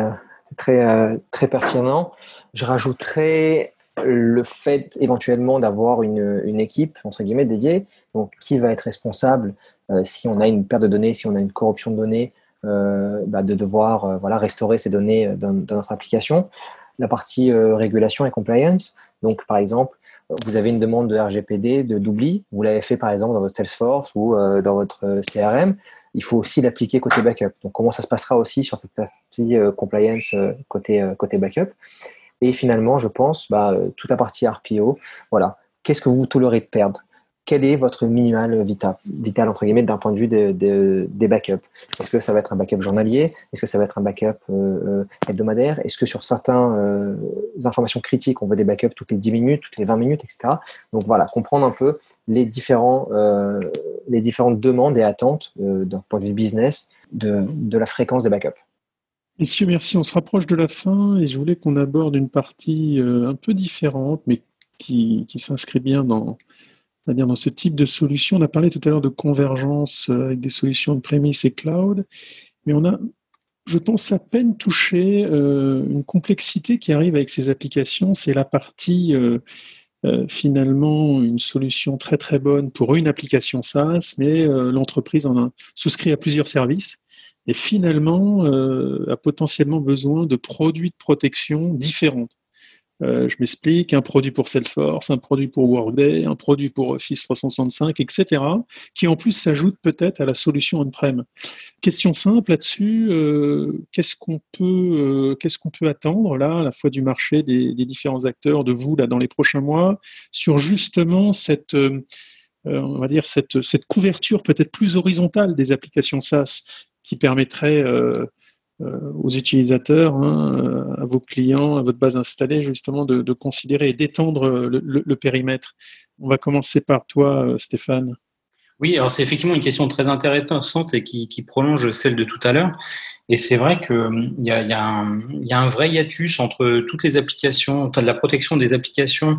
S6: très, très pertinent. Je rajouterais le fait éventuellement d'avoir une, une, équipe entre guillemets dédiée. Donc, qui va être responsable si on a une perte de données, si on a une corruption de données, bah, de devoir voilà, restaurer ces données dans, dans, notre application. La partie régulation et compliance. Donc, par exemple, vous avez une demande de RGPD, de d'oubli, vous l'avez fait par exemple dans votre Salesforce ou euh, dans votre euh, CRM, il faut aussi l'appliquer côté backup. Donc, comment ça se passera aussi sur cette partie euh, compliance côté, backup? Et finalement, je pense, bah, toute la partie RPO, voilà, qu'est-ce que vous tolérez de perdre? Quel est votre minimal vital, vital entre guillemets d'un point de vue des backups? Est-ce que ça va être un backup journalier? Est-ce que ça va être un backup euh, euh, hebdomadaire? Est-ce que sur certaines euh, informations critiques, on veut des backups toutes les 10 minutes, toutes les 20 minutes, etc. Donc voilà, comprendre un peu les, différents, les différentes demandes et attentes d'un point de vue business de, de la fréquence des backups.
S5: Messieurs, merci. On se rapproche de la fin et je voulais qu'on aborde une partie un peu différente, mais qui, qui s'inscrit bien dans, c'est-à-dire dans ce type de solution. On a parlé tout à l'heure de convergence euh, avec des solutions de prémisse et cloud, mais on a, je pense, à peine touché euh, une complexité qui arrive avec ces applications. C'est la partie euh, finalement une solution très très bonne pour une application SaaS, mais l'entreprise en a souscrit à plusieurs services et finalement a potentiellement besoin de produits de protection différents. Euh, je m'explique, un produit pour Salesforce, un produit pour Workday, un produit pour Office 365, etc., qui en plus s'ajoute peut-être à la solution on-prem. Question simple là-dessus, euh, qu'est-ce qu'on peut, euh, qu'est-ce qu'on peut attendre là, à la fois du marché, des, différents acteurs, de vous là dans les prochains mois, sur justement cette on va dire cette, cette couverture peut-être plus horizontale des applications SaaS qui permettrait aux utilisateurs, hein, à vos clients, à votre base installée, justement, de, considérer et d'étendre le, périmètre. On va commencer par toi, Stéphane.
S3: Oui, alors c'est effectivement une question très intéressante et qui prolonge celle de tout à l'heure. Et c'est vrai qu'il hum, y a, un, vrai hiatus entre toutes les applications, la protection des applications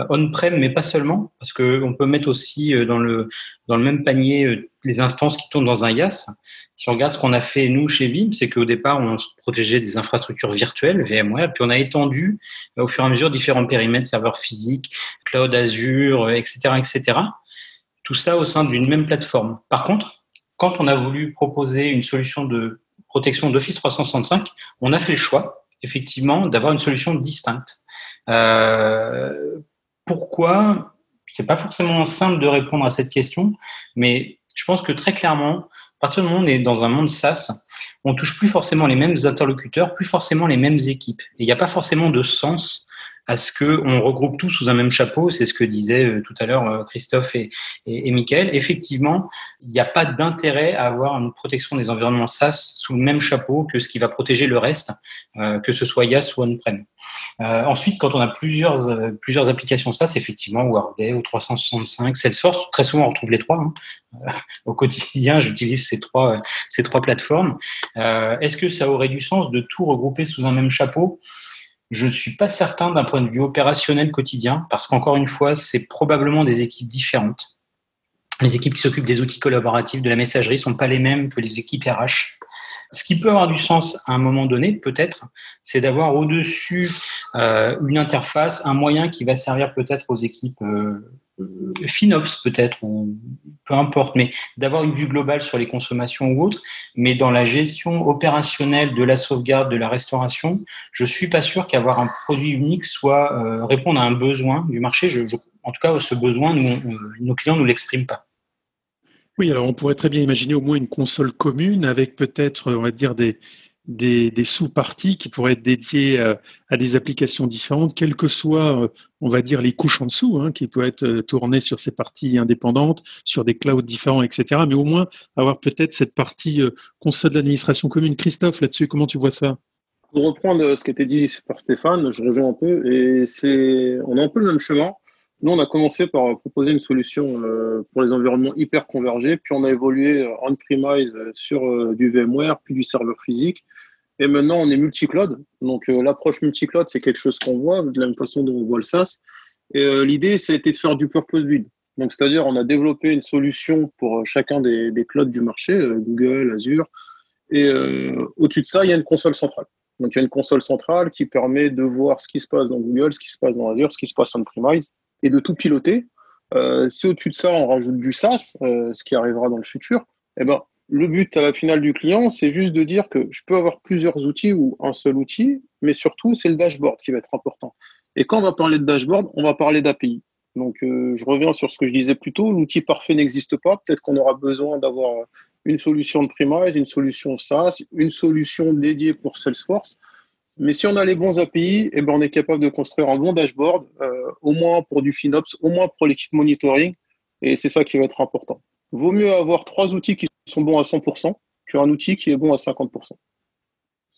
S3: euh, on-prem, mais pas seulement, parce qu'on peut mettre aussi euh, dans le, dans le même panier euh, les instances qui tournent dans un IaaS. Si on regarde ce qu'on a fait nous chez Vim, c'est qu'au départ, on protégeait des infrastructures virtuelles, VMware, puis on a étendu au fur et à mesure différents périmètres, serveurs physiques, cloud Azure, etc., etc. Tout ça au sein d'une même plateforme. Par contre, quand on a voulu proposer une solution de d'Office 365, on a fait le choix, effectivement, d'avoir une solution distincte. Euh, pourquoi? C'est pas forcément simple de répondre à cette question, mais je pense que très clairement, à partir du moment où on est dans un monde SaaS, on touche plus forcément les mêmes interlocuteurs, plus forcément les mêmes équipes. Il n'y a pas forcément de sens à ce qu'on regroupe tout sous un même chapeau. C'est ce que disaient euh, tout à l'heure euh, Christophe et, et, et Michael. Effectivement, il n'y a pas d'intérêt à avoir une protection des environnements SaaS sous le même chapeau que ce qui va protéger le reste, euh, que ce soit IaaS ou on-prem. ensuite, quand on a plusieurs, plusieurs applications SaaS, effectivement, Workday ou 365, Salesforce, très souvent on retrouve les trois. Hein. au quotidien, j'utilise ces trois, ces trois plateformes. Est-ce que ça aurait du sens de tout regrouper sous un même chapeau? Je ne suis pas certain d'un point de vue opérationnel quotidien, parce qu'encore une fois, c'est probablement des équipes différentes. Les équipes qui s'occupent des outils collaboratifs, de la messagerie, sont pas les mêmes que les équipes RH. Ce qui peut avoir du sens à un moment donné, peut-être, c'est d'avoir au-dessus euh, une interface, un moyen qui va servir peut-être aux équipes euh, FinOps peut-être, ou peu importe, mais d'avoir une vue globale sur les consommations ou autres. Mais dans la gestion opérationnelle de la sauvegarde, de la restauration, je suis pas sûr qu'avoir un produit unique soit euh, répondre à un besoin du marché. En tout cas, ce besoin, nos clients ne nous l'expriment pas.
S5: Oui, alors on pourrait très bien imaginer au moins une console commune avec peut-être, on va dire, des, des, sous-parties qui pourraient être dédiées euh, à, des applications différentes, quelles que soient, euh, on va dire, les couches en dessous, hein, qui peuvent être euh, tournées sur ces parties indépendantes, sur des clouds différents, etc. Mais au moins avoir peut-être cette partie console d'administration commune. Christophe, là-dessus, comment tu vois ça?
S4: Pour reprendre ce qui a été dit par Stéphane, je rejoins un peu, et c'est, on a un peu le même chemin. Nous, on a commencé par proposer une solution pour les environnements hyper convergés, puis on a évolué on-premise sur du VMware, puis du serveur physique, et maintenant, on est multi-cloud. Donc, euh, l'approche multi-cloud, c'est quelque chose qu'on voit de la même façon dont on voit le SaaS. Et euh, l'idée, ça a été de faire du purpose build. Donc, c'est-à-dire, on a développé une solution pour euh, chacun des, clouds du marché, Google, Azure. Et au-dessus de ça, il y a une console centrale. Donc, il y a une console centrale qui permet de voir ce qui se passe dans Google, ce qui se passe dans Azure, ce qui se passe on-premise et de tout piloter. si au-dessus de ça, on rajoute du SaaS, ce qui arrivera dans le futur, eh ben, le but à la finale du client, c'est juste de dire que je peux avoir plusieurs outils ou un seul outil, mais surtout, c'est le dashboard qui va être important. Et quand on va parler de dashboard, on va parler d'API. Donc, euh, je reviens sur ce que je disais plus tôt. L'outil parfait n'existe pas. Peut-être qu'on aura besoin d'avoir une solution de premise, une solution SaaS, une solution dédiée pour Salesforce. Mais si on a les bons API, eh ben, on est capable de construire un bon dashboard, euh, au moins pour du FinOps, au moins pour l'équipe monitoring. Et c'est ça qui va être important. Vaut mieux avoir trois outils qui sont bons à 100% qu'un outil qui est bon à 50%.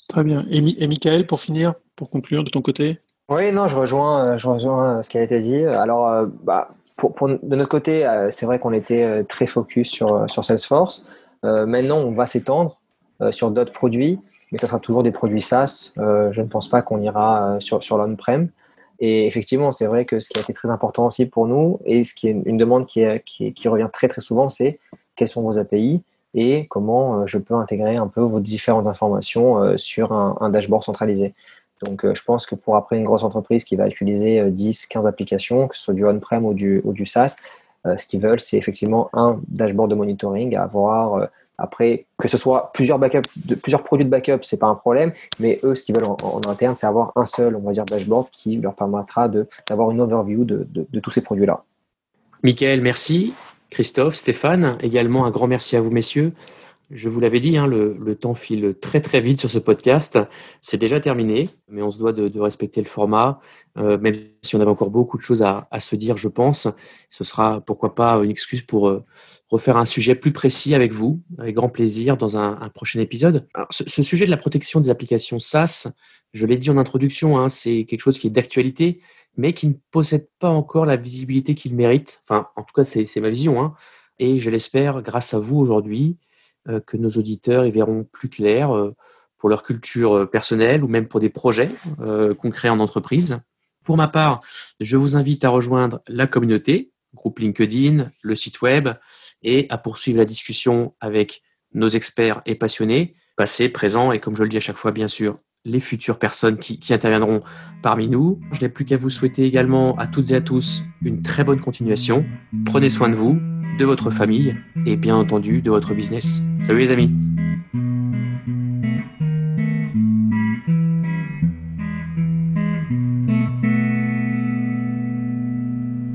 S5: Très bien. Et, et Michael, pour finir, pour conclure de ton côté?
S6: Oui, non, je rejoins, je rejoins ce qui a été dit. Alors, euh, bah, pour, de notre côté, euh, c'est vrai qu'on était euh, très focus sur, sur Salesforce. maintenant, on va s'étendre sur d'autres produits, mais ça sera toujours des produits SaaS. je ne pense pas qu'on ira sur, sur l'on-prem. Et effectivement, c'est vrai que ce qui a été très important aussi pour nous, et ce qui est une demande qui, revient très très souvent, c'est quelles sont vos API et comment euh, je peux intégrer un peu vos différentes informations euh, sur un, dashboard centralisé. Donc, euh, je pense que pour après une grosse entreprise qui va utiliser 10, 15 applications, que ce soit du on-prem ou du, ou du SaaS, ce qu'ils veulent, c'est effectivement un dashboard de monitoring avoir après, que ce soit plusieurs, produits de backup, c'est pas un problème, mais eux, ce qu'ils veulent en, interne, c'est avoir un seul, on va dire, dashboard qui leur permettra d'avoir une overview de, de tous ces produits-là.
S2: Michael, merci. Christophe, Stéphane, également un grand merci à vous, messieurs. Je vous l'avais dit, hein, le, temps file très très vite sur ce podcast. C'est déjà terminé, mais on se doit de, respecter le format. Euh, même si on avait encore beaucoup de choses à, se dire, je pense, ce sera pourquoi pas une excuse pour euh, refaire un sujet plus précis avec vous, avec grand plaisir, dans un, prochain épisode. ce, sujet de la protection des applications SaaS, je l'ai dit en introduction, hein, c'est quelque chose qui est d'actualité, mais qui ne possède pas encore la visibilité qu'il mérite. Enfin, en tout cas, c'est ma vision. Hein. Et je l'espère, grâce à vous aujourd'hui, que nos auditeurs y verront plus clair euh, pour leur culture euh, personnelle ou même pour des projets concrets en entreprise. Pour ma part, je vous invite à rejoindre la communauté, groupe LinkedIn, le site web, et à poursuivre la discussion avec nos experts et passionnés, passés, présents, et comme je le dis à chaque fois, bien sûr, les futures personnes qui interviendront parmi nous. Je n'ai plus qu'à vous souhaiter également à toutes et à tous une très bonne continuation. Prenez soin de vous de votre famille et bien entendu de votre business. Salut les amis